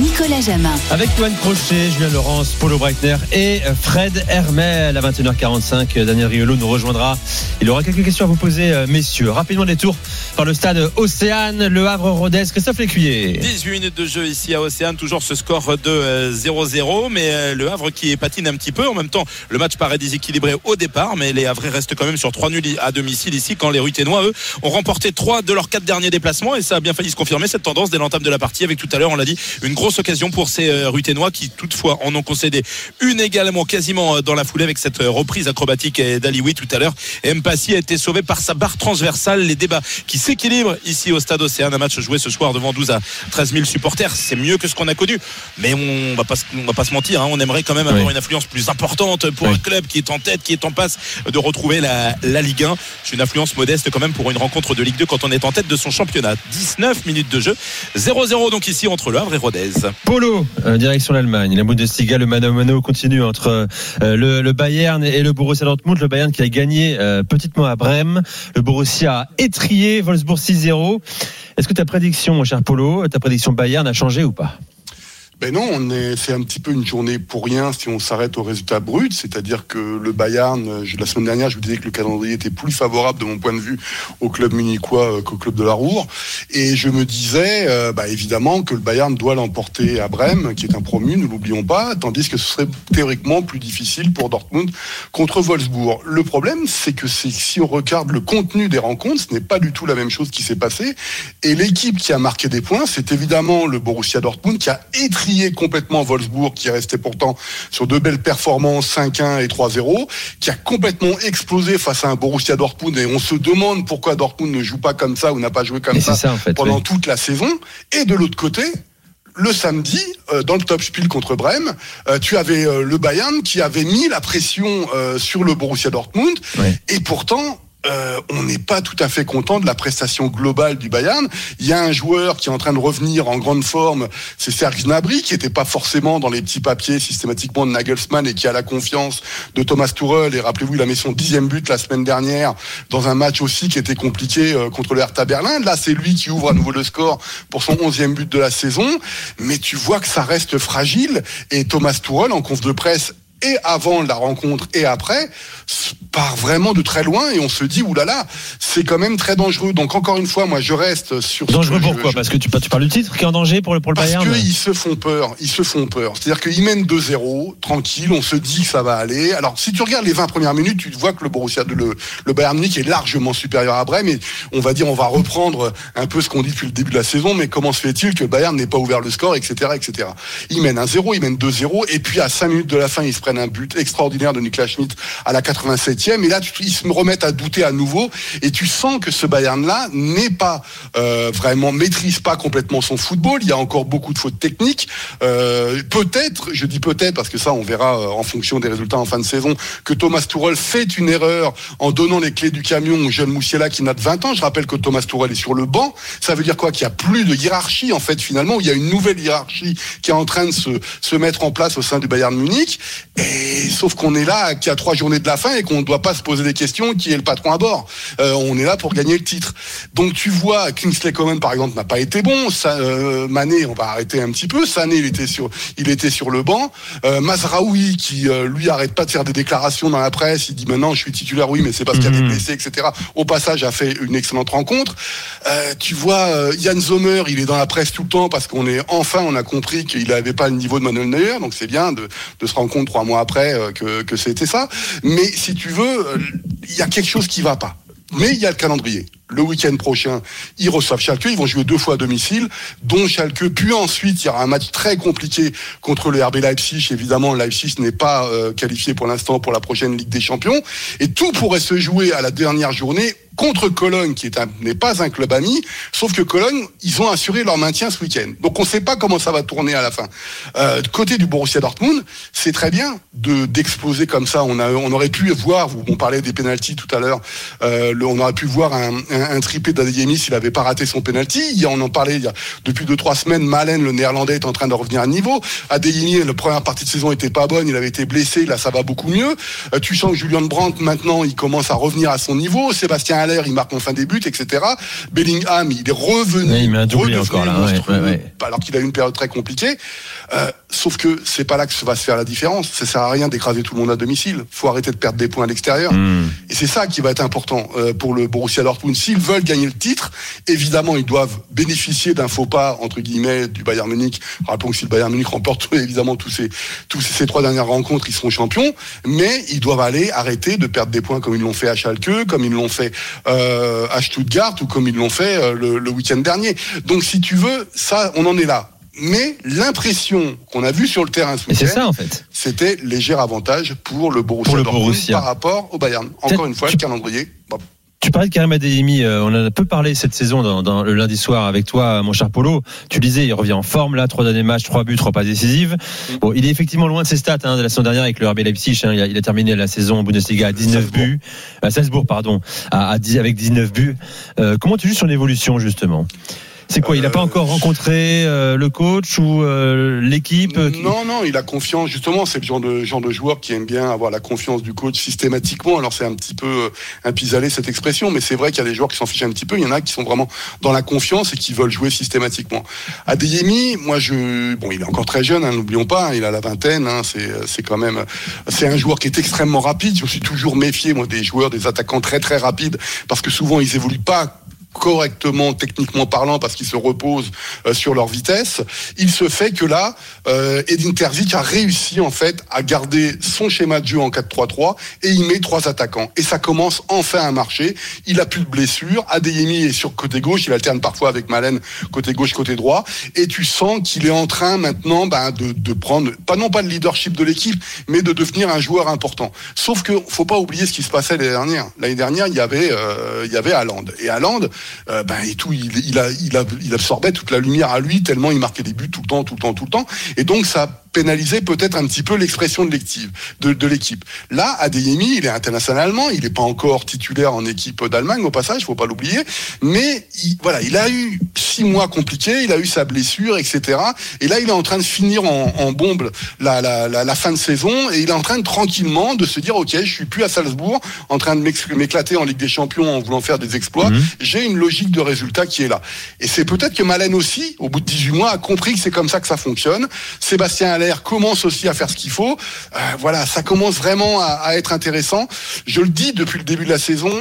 Nicolas Jamin. Avec Johan Crochet, Julien Laurence, Paulo Breitner et Fred Hermel à 21h45. Daniel Riolo nous rejoindra. Il aura quelques questions à vous poser, euh, messieurs. Rapidement des tours par le stade Océane, Le Havre-Rodez, Christophe Lécuyer. 18 minutes de jeu ici à Océane, toujours ce score de 0-0, euh, mais euh, le Havre qui patine un petit peu. En même temps, le match paraît déséquilibré au départ, mais les Havrais restent quand même sur 3 nuls à domicile ici, quand les Ruténois, eux, ont remporté 3 de leurs 4 derniers déplacements, et ça a bien failli se confirmer cette tendance dès l'entame de la partie, avec tout à l'heure, on l'a dit, une grosse occasion pour ces euh, Ruténois qui toutefois en ont concédé une également quasiment euh, dans la foulée avec cette euh, reprise acrobatique d'Alioui tout à l'heure. Mpassi a été sauvé par sa barre transversale. Les débats qui s'équilibrent ici au stade Océane. Un match joué ce soir devant 12 à 13 000 supporters. C'est mieux que ce qu'on a connu. Mais on va pas, on va pas se mentir. Hein. On aimerait quand même avoir une influence plus importante pour un club qui est en tête, qui est en passe de retrouver la, la Ligue 1. C'est une influence modeste quand même pour une rencontre de Ligue 2 quand on est en tête de son championnat. 19 minutes de jeu. 0-0 donc ici entre le Havre et Rodez. Polo, euh, direction l'Allemagne. La Bundesliga, le mano mano continue entre euh, le, le, Bayern et le Borussia Dortmund. Le Bayern qui a gagné euh, petitement à Brême. Le Borussia a étrié Wolfsburg 6-0. Est-ce que ta prédiction, mon cher Polo, ta prédiction Bayern a changé ou pas? Ben non, on est, c'est un petit peu une journée pour rien si on s'arrête au résultat brut. C'est-à-dire que le Bayern, la semaine dernière, je vous disais que le calendrier était plus favorable de mon point de vue au club munichois qu'au club de la Roure. Et je me disais, euh, bah, évidemment, que le Bayern doit l'emporter à Brême, qui est un promu, ne l'oublions pas, tandis que ce serait théoriquement plus difficile pour Dortmund contre Wolfsburg. Le problème, c'est que si on regarde le contenu des rencontres, ce n'est pas du tout la même chose qui s'est passé. Et l'équipe qui a marqué des points, c'est évidemment le Borussia Dortmund qui a étrié complètement Wolfsburg, qui restait pourtant sur de belles performances 5-1 et 3-0, qui a complètement explosé face à un Borussia Dortmund. Et on se demande pourquoi Dortmund ne joue pas comme ça ou n'a pas joué comme ça, pendant toute la saison. Et de l'autre côté, le samedi, euh, dans le top spiel contre Brême, euh, tu avais euh, le Bayern qui avait mis la pression sur le Borussia Dortmund. Et pourtant, euh, on n'est pas tout à fait content de la prestation globale du Bayern. Il y a un joueur qui est en train de revenir en grande forme, c'est Serge Gnabry, qui n'était pas forcément dans les petits papiers systématiquement de Nagelsmann et qui a la confiance de Thomas Tuchel. Et rappelez-vous, il a mis son dixième but la semaine dernière dans un match aussi qui était compliqué euh, contre le Hertha Berlin. Là, c'est lui qui ouvre à nouveau le score pour son onzième but de la saison. Mais tu vois que ça reste fragile. Et Thomas Tuchel, en conf de presse, et avant la rencontre et après part vraiment de très loin et on se dit oulala c'est quand même très dangereux. Donc encore une fois moi je reste sur dangereux pourquoi? parce que tu, tu, parles du titre qui est en danger pour le, pour le parce Bayern parce qu'ils se font peur ils se font peur. C'est à dire qu'ils mènent 2-0 tranquille on se dit ça va aller. Alors si tu regardes les 20 premières minutes tu vois que le Borussia le, le Bayern Munich est largement supérieur à Brême et on va dire on va reprendre un peu ce qu'on dit depuis le début de la saison mais comment se fait-il que le Bayern n'ait pas ouvert le score etc etc ils mènent 1-0 ils mènent 2-0 et puis à 5 minutes de la fin ils se un but extraordinaire de Niklas Schmidt à la 87e. Et là, ils se remettent à douter à nouveau. Et tu sens que ce Bayern-là n'est pas euh, vraiment, maîtrise pas complètement son football. Il y a encore beaucoup de fautes techniques. Euh, peut-être, je dis peut-être, parce que ça, on verra euh, en fonction des résultats en fin de saison, que Thomas Tourelle fait une erreur en donnant les clés du camion au jeune Moussiela qui n'a de 20 ans. Je rappelle que Thomas Tourelle est sur le banc. Ça veut dire quoi? Qu'il n'y a plus de hiérarchie, en fait, finalement, il y a une nouvelle hiérarchie qui est en train de se, se mettre en place au sein du Bayern Munich. Et sauf qu'on est là, qui a trois journées de la fin et qu'on ne doit pas se poser des questions qui est le patron à bord. Euh, on est là pour gagner le titre. Donc tu vois, Kingsley Coman par exemple n'a pas été bon. Ça, euh, Mané, on va arrêter un petit peu. Sané, il était sur, il était sur le banc. Euh, Mazraoui qui euh, lui arrête pas de faire des déclarations dans la presse. Il dit maintenant je suis titulaire, oui, mais c'est parce qu'il y a des mhm. blessés, etc. Au passage, a fait une excellente rencontre. Euh, tu vois, Yann Sommer, il est dans la presse tout le temps parce qu'on est enfin, on a compris qu'il n'avait pas le niveau de Manuel Neuer. Donc c'est bien de, de se rendre compte trois mois après que que, c'était ça. Mais si tu veux, il y a quelque chose qui va pas. Mais il y a le calendrier. Le week-end prochain, ils reçoivent Schalke. Ils vont jouer deux fois à domicile, dont Schalke. Puis ensuite, il y aura un match très compliqué contre le RB Leipzig. Évidemment, Leipzig n'est pas qualifié pour l'instant pour la prochaine Ligue des Champions. Et tout pourrait se jouer à la dernière journée contre Cologne, qui n'est pas un club ami, sauf que Cologne, ils ont assuré leur maintien ce week-end. Donc on ne sait pas comment ça va tourner à la fin. Euh, côté du Borussia Dortmund, c'est très bien de d'exploser comme ça. On, a, on aurait pu voir, on parlait des pénalties tout à l'heure, euh, on aurait pu voir un, un, un triplé d'Adeyemi s'il n'avait pas raté son pénalty. On en parlait il y a, depuis deux trois semaines. Malen, le Néerlandais, est en train de revenir à niveau. Adeyemi, la première partie de saison était pas bonne, il avait été blessé, là ça va beaucoup mieux. Euh, tu sens que Julian Brandt maintenant, il commence à revenir à son niveau. Sébastien Haller, il marque enfin des buts, etc. Bellingham, il est revenu. Ouais, il met un doublé redevenu encore, là, ouais, alors qu'il a eu une période très compliquée. Euh, sauf que c'est pas là que ça va se faire la différence. Ça sert à rien d'écraser tout le monde à domicile. Faut arrêter de perdre des points à l'extérieur. Hmm. Et c'est ça qui va être important euh, pour le Borussia Dortmund. S'ils veulent gagner le titre, évidemment, ils doivent bénéficier d'un faux pas entre guillemets du Bayern Munich. Rappelons que si le Bayern Munich remporte évidemment tous ces tous ces trois dernières rencontres, ils seront champions. Mais ils doivent aller arrêter de perdre des points comme ils l'ont fait à Schalke, comme ils l'ont fait à Stuttgart ou comme ils l'ont fait euh, le, le week-end dernier. Donc, si tu veux, ça, on en est là. Mais l'impression qu'on a vue sur le terrain ce week-end, en fait. c'était léger avantage pour le Borussia Pour le Dortmund Borussia. par rapport au Bayern. Encore une fois, le calendrier. bon, Tu parlais de Karim Adeyemi, euh, on en a peu parlé cette saison dans, dans le lundi soir avec toi, mon cher Polo. Tu disais, il revient en forme là, trois derniers matchs, trois buts, trois passes décisives. Bon, il est effectivement loin de ses stats hein, de la saison dernière avec le RB Leipzig. hein. il, a, il a terminé la saison en Bundesliga à 19 Salzbourg. buts, à Salzbourg pardon, à, à 10 avec 19 buts. Euh, comment tu juges son évolution justement? C'est quoi Il n'a pas Euh, encore rencontré euh, le coach ou euh, l'équipe euh, qui- Non, non, il a confiance. Justement, c'est le genre de genre de joueur qui aime bien avoir la confiance du coach systématiquement. Alors c'est un petit peu euh, un pis-aller cette expression, mais c'est vrai qu'il y a des joueurs qui s'en fichent un petit peu. Il y en a qui sont vraiment dans la confiance et qui veulent jouer systématiquement. Adeyemi, moi je, bon, il est encore très jeune, hein, n'oublions pas, hein, il a la vingtaine. Hein, c'est c'est quand même, c'est un joueur qui est extrêmement rapide. Je me suis toujours méfié moi des joueurs, des attaquants très très rapides parce que souvent ils évoluent pas correctement techniquement parlant parce qu'ils se reposent euh, sur leur vitesse. Il se fait que là, euh, Edin Terzic a réussi en fait à garder son schéma de jeu en 4-3-3 et il met trois attaquants. Et ça commence enfin à marcher. Il a plus de blessures. Adeyemi est sur côté gauche. Il alterne parfois avec Malen côté gauche, côté droit. Et tu sens qu'il est en train maintenant ben, de, de prendre, pas non pas le leadership de l'équipe, mais de devenir un joueur important. Sauf que faut pas oublier ce qui se passait l'année dernière. L'année dernière, il y avait, euh, il y avait. Et Haaland, euh, ben, et tout, il, absorbait toute la lumière à lui tellement il marquait des buts tout le temps, tout le temps, tout le temps. Et donc ça pénalisait peut-être un petit peu l'expression de l'équipe. De, de l'équipe. Là, Adeyemi, il est international allemand, il n'est pas encore titulaire en équipe d'Allemagne au passage, faut pas l'oublier. Mais il, voilà, il a eu six mois compliqués, il a eu sa blessure, etc. Et là, il est en train de finir en, en bombe la, la, la, la fin de saison et il est en train de tranquillement de se dire, ok, je suis plus à Salzbourg, en train de m'éclater en Ligue des Champions en voulant faire des exploits. Mhm. J'ai une logique de résultat qui est là. Et c'est peut-être que Malen aussi, au bout de 18 mois, a compris que c'est comme ça que ça fonctionne. Sébastien Commence aussi à faire ce qu'il faut. Euh, voilà, ça commence vraiment à, à être intéressant. Je le dis depuis le début de la saison,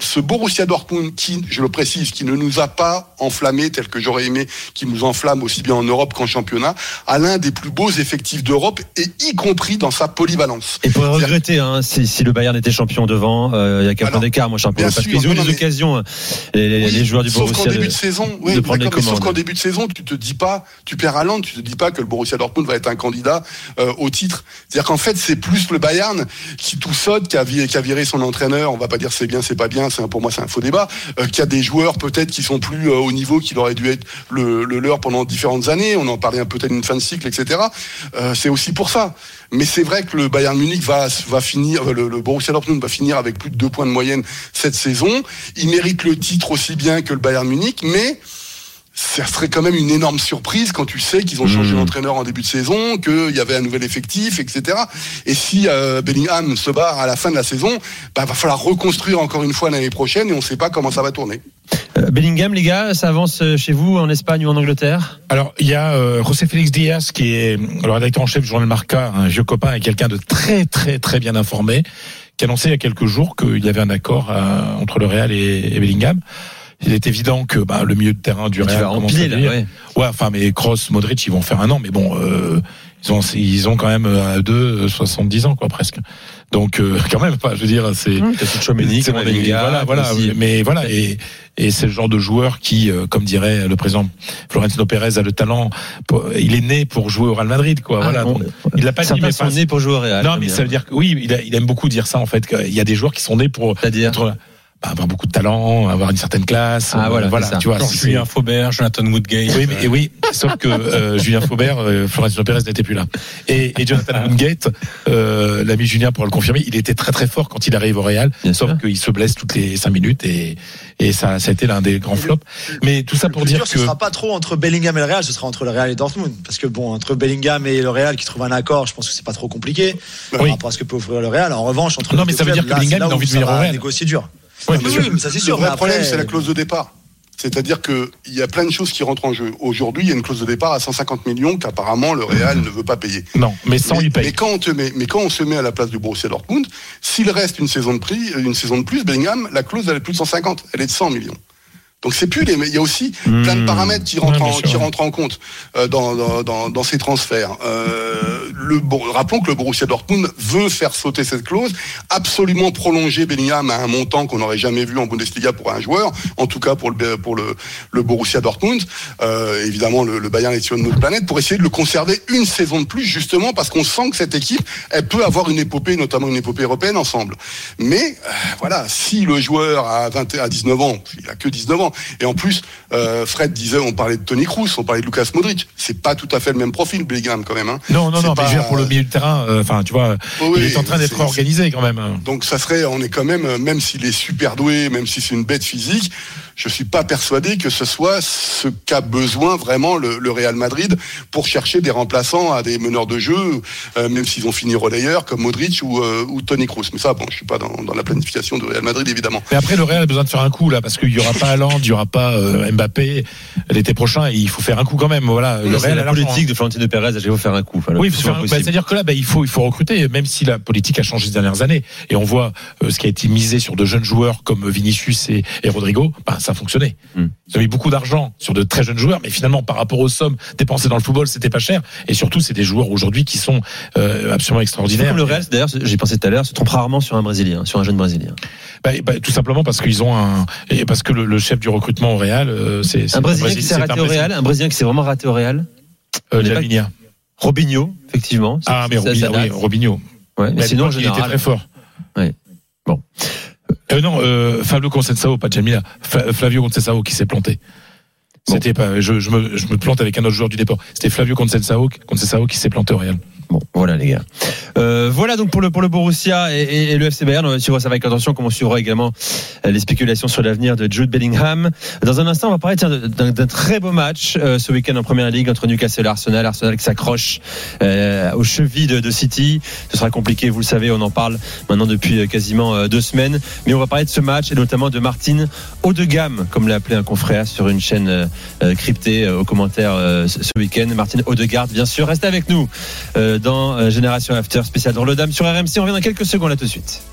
ce Borussia Dortmund qui, je le précise, qui ne nous a pas enflammé tel que j'aurais aimé qu'il nous enflamme aussi bien en Europe qu'en championnat, a l'un des plus beaux effectifs d'Europe et y compris dans sa polyvalence. Et pour regretter hein, si, si le Bayern était champion devant, euh, il y a qu'un point d'écart, Polo, bien parce qu'ils ont eu des occasions, hein, les, les- Oui, les joueurs du sauf Borussia. qu'en début de- saison, oui, de prendre les d'accord, mais sauf qu'en début de saison, tu te dis pas, tu perds Haaland, tu te dis pas que le Borussia Dortmund va être un candidat euh, au titre. C'est-à-dire qu'en fait, c'est plus le Bayern qui tout saute, qui a, viré, qui a viré son entraîneur. On va pas dire c'est bien, c'est pas bien. C'est un- pour moi, c'est un faux débat. Euh, qui a des joueurs peut-être qui sont plus euh, au niveau qu'il aurait dû être le, le leur pendant différentes années. On en parlait un peu peut-être une fin de cycle, etc. Euh, c'est aussi pour ça. Mais c'est vrai que le Bayern Munich va, va finir, euh, le, le Borussia Dortmund va finir avec plus de deux points de moyenne cette saison. Il mérite le titre aussi bien que le Bayern Munich, mais ça serait quand même une énorme surprise quand tu sais qu'ils ont changé Mmh. d'entraîneur en début de saison, qu'il y avait un nouvel effectif, etc. Et si euh, Bellingham se barre à la fin de la saison, bah, va falloir reconstruire encore une fois l'année prochaine et on ne sait pas comment ça va tourner. Euh, Bellingham, les gars, ça avance euh, chez vous en Espagne ou en Angleterre? Alors, il y a euh, José Félix Diaz, qui est le rédacteur en chef du journal Marca, un vieux copain et quelqu'un de très, très, très bien informé, qui a annoncé il y a quelques jours qu'il y avait un accord euh, entre le Real et, et Bellingham. Il est évident que bah, le milieu de terrain du Tu Real empiler là, ouais. Ouais, enfin, mais Kroos, Modric, ils vont faire un an, mais bon, euh, ils ont, ils ont quand même euh, à deux, euh, 70 ans, quoi, presque. Donc, euh, quand même, pas, je veux dire, c'est. Chouameni, C'est- voilà, voilà. aussi. Mais voilà, et, et c'est le genre de joueur qui, euh, comme dirait le président Florentino Pérez, a le talent. pour- il est né pour jouer au Real Madrid, quoi. Ah, voilà. bon, Donc, il l'a pas dit, mais sont enfin, nés pour jouer au Real. non, mais ça veut dire que oui, il, a- il aime beaucoup dire ça en fait. qu'il y a des joueurs qui sont nés pour C'est-à-dire être- avoir beaucoup de talent, avoir une certaine classe. Ah, euh, voilà, ça. tu vois. Genre Julien Faubert, Jonathan Woodgate. Oui, mais, et oui, sauf que euh, Julien Faubert, euh, Florentino Pérez n'était plus là. Et, et Jonathan Woodgate, euh, l'ami Julien pourra le confirmer, il était très très fort quand il arrive au Real, Bien sauf qu'il se blesse toutes les cinq minutes et, et ça, ça a été l'un des grands flops. Mais tout ça Le pour plus dire dur, que ce sera pas trop entre Bellingham et le Real, ce sera entre le Real et Dortmund. Parce que bon, entre Bellingham et le Real qui trouvent un accord, je pense que c'est pas trop compliqué par Oui. rapport à ce que peut offrir le Real. En revanche, entre Non, mais ça veut dire que Bellingham, a envie de venir au va Real. négocier dur. Ouais, Oui, oui, sûr. mais ça c'est Le sûr. vrai mais après, problème, c'est la clause de départ. C'est-à-dire qu'il y a plein de choses qui rentrent en jeu. Aujourd'hui, il y a une clause de départ à 150 millions qu'apparemment le Real ne veut pas payer. non, mais sans mais, il mais paye. quand on te met, mais quand on se met à la place du Borussia Dortmund, s'il reste une saison de prix, une saison de plus, Bellingham, la clause elle est plus de 150, elle est de 100 millions. Donc c'est plus les, mais il y a aussi plein de paramètres qui rentrent, Ouais, en, qui rentrent en compte euh, dans, dans, dans, dans ces transferts. Euh, le, Bo- rappelons que le Borussia Dortmund veut faire sauter cette clause, absolument prolonger Bellingham à un montant qu'on n'aurait jamais vu en Bundesliga pour un joueur, en tout cas pour le, pour le, le Borussia Dortmund. Euh, évidemment, le, le Bayern est sur une autre planète pour essayer de le conserver une saison de plus, justement parce qu'on sent que cette équipe, elle peut avoir une épopée, notamment une épopée européenne ensemble. Mais euh, voilà, si le joueur a 20, à 19 ans, il a que 19 ans, et en plus, euh, Fred disait, on parlait de Tony Kroos, on parlait de Lucas Modric, c'est pas tout à fait le même profil, Bellingham quand même. Hein. Non, non, C'est non, pas- mais je veux dire, pour le milieu de terrain, euh, enfin, tu vois, Oh il est en train d'être organisé quand même. Donc ça serait, on est quand même, euh, même s'il est super doué, même si c'est une bête physique, je suis pas persuadé que ce soit ce qu'a besoin vraiment le, le Real Madrid pour chercher des remplaçants à des meneurs de jeu, euh, même s'ils ont fini relayeur comme Modric ou, euh, ou Tony Kroos. Mais ça, bon, je suis pas dans, dans la planification du Real Madrid évidemment. Mais après, le Real a besoin de faire un coup là, parce qu'il y aura pas Haaland, il y aura pas euh, Mbappé l'été prochain. et il faut faire un coup quand même. Voilà, le C'est Real la politique de Florentino Pérez, il faut faire un coup. Enfin, Oui, il plus faut faire. souvent bah. C'est-à-dire que là, bah, il faut, il faut recruter, même si la politique a changé ces dernières années. Et on voit euh, ce qui a été misé sur de jeunes joueurs comme Vinicius et, et Rodrigo, bah, ça a fonctionné. Hmm. Ils mis beaucoup d'argent sur de très jeunes joueurs, mais finalement, par rapport aux sommes dépensées dans le football, c'était pas cher. Et surtout, c'est des joueurs aujourd'hui qui sont euh, absolument extraordinaires. comme le Real, d'ailleurs, j'ai pensé tout à l'heure, se trompe rarement sur un Brésilien, sur un jeune Brésilien. Bah, bah, tout simplement parce qu'ils ont un et parce que le, le chef du recrutement au Real, euh, c'est Un Brésilien Brésil- qui s'est raté au. Real, un Brésilien qui s'est vraiment raté au Real. Euh, pas-. Robinho, effectivement. Ah mais Robinho, oui, Robinho. Ouais, mais Mais sinon, en il était très fort. Ouais. Bon. Euh, non, euh, Fabio Conceição, pas Jamila. Flavio Conceição qui s'est planté. C'était pas. Je, je, me, je me plante avec un autre joueur du déport. C'était Flavio Conceição, Conceição qui s'est planté au Real. Bon, voilà les gars. Euh, voilà donc pour le pour le Borussia et, et- le FC Bayern. On va suivre ça avec attention, comme on suivra également euh, les spéculations sur l'avenir de Jude Bellingham. Dans un instant, on va parler d'un très beau match euh, ce week-end en Première Ligue entre Newcastle et Arsenal. Arsenal qui s'accroche euh, aux chevilles de, de City. Ce sera compliqué, vous le savez, on en parle maintenant depuis euh, quasiment euh, deux semaines. Mais on va parler de ce match et notamment de Martin haut de gamme, comme l'a appelé un confrère sur une chaîne euh, cryptée euh, aux commentaires euh, ce week-end. Martin Odegaard, bien sûr, reste avec nous dans Génération After spécial dans le Dame sur RMC. On revient dans quelques secondes là tout de suite.